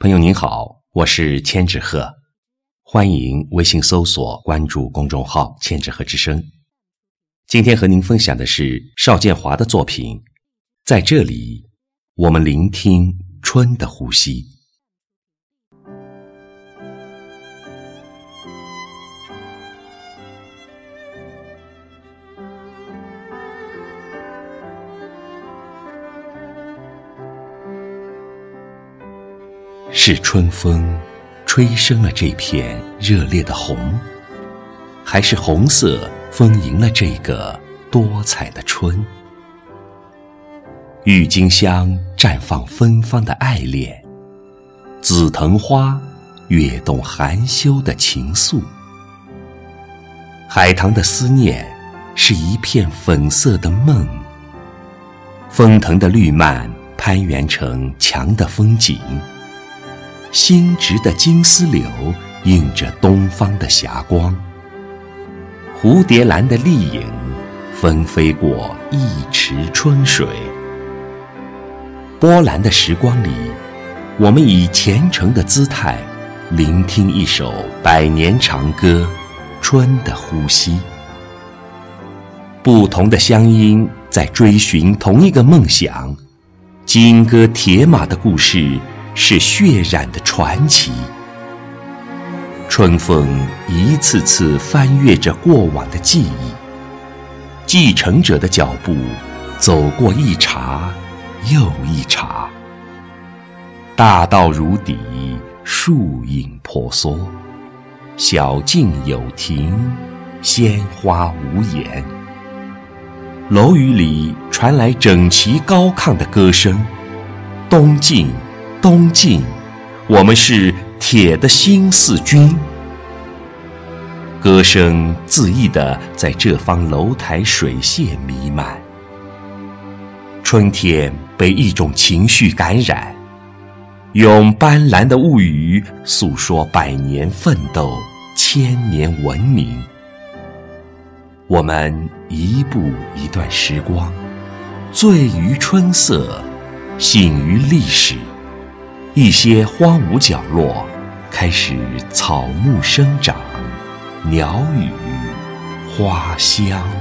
朋友您好，我是千纸鹤，欢迎微信搜索关注公众号“千纸鹤之声”。今天和您分享的是邵建华的作品，在这里，我们聆听春的呼吸。是春风吹生了这片热烈的红，还是红色丰盈了这个多彩的春？郁金香绽放芬芳的爱恋，紫藤花跃动含羞的情愫，海棠的思念是一片粉色的梦，风藤的绿蔓攀援成墙的风景。新植的金丝柳映着东方的霞光，蝴蝶兰的丽影纷飞过一池春水。波澜的时光里，我们以虔诚的姿态聆听一首百年长歌——春的呼吸。不同的乡音在追寻同一个梦想，金戈铁马的故事。是血染的传奇。春风一次次翻阅着过往的记忆，继承者的脚步走过一茬又一茬。大道如砥，树影婆娑；小径有亭，鲜花无言。楼宇里传来整齐高亢的歌声，东晋。东晋，我们是铁的新四军。歌声恣意的在这方楼台水榭弥漫。春天被一种情绪感染，用斑斓的物语诉说百年奋斗、千年文明。我们一步一段时光，醉于春色，醒于历史。一些荒芜角落，开始草木生长，鸟语花香。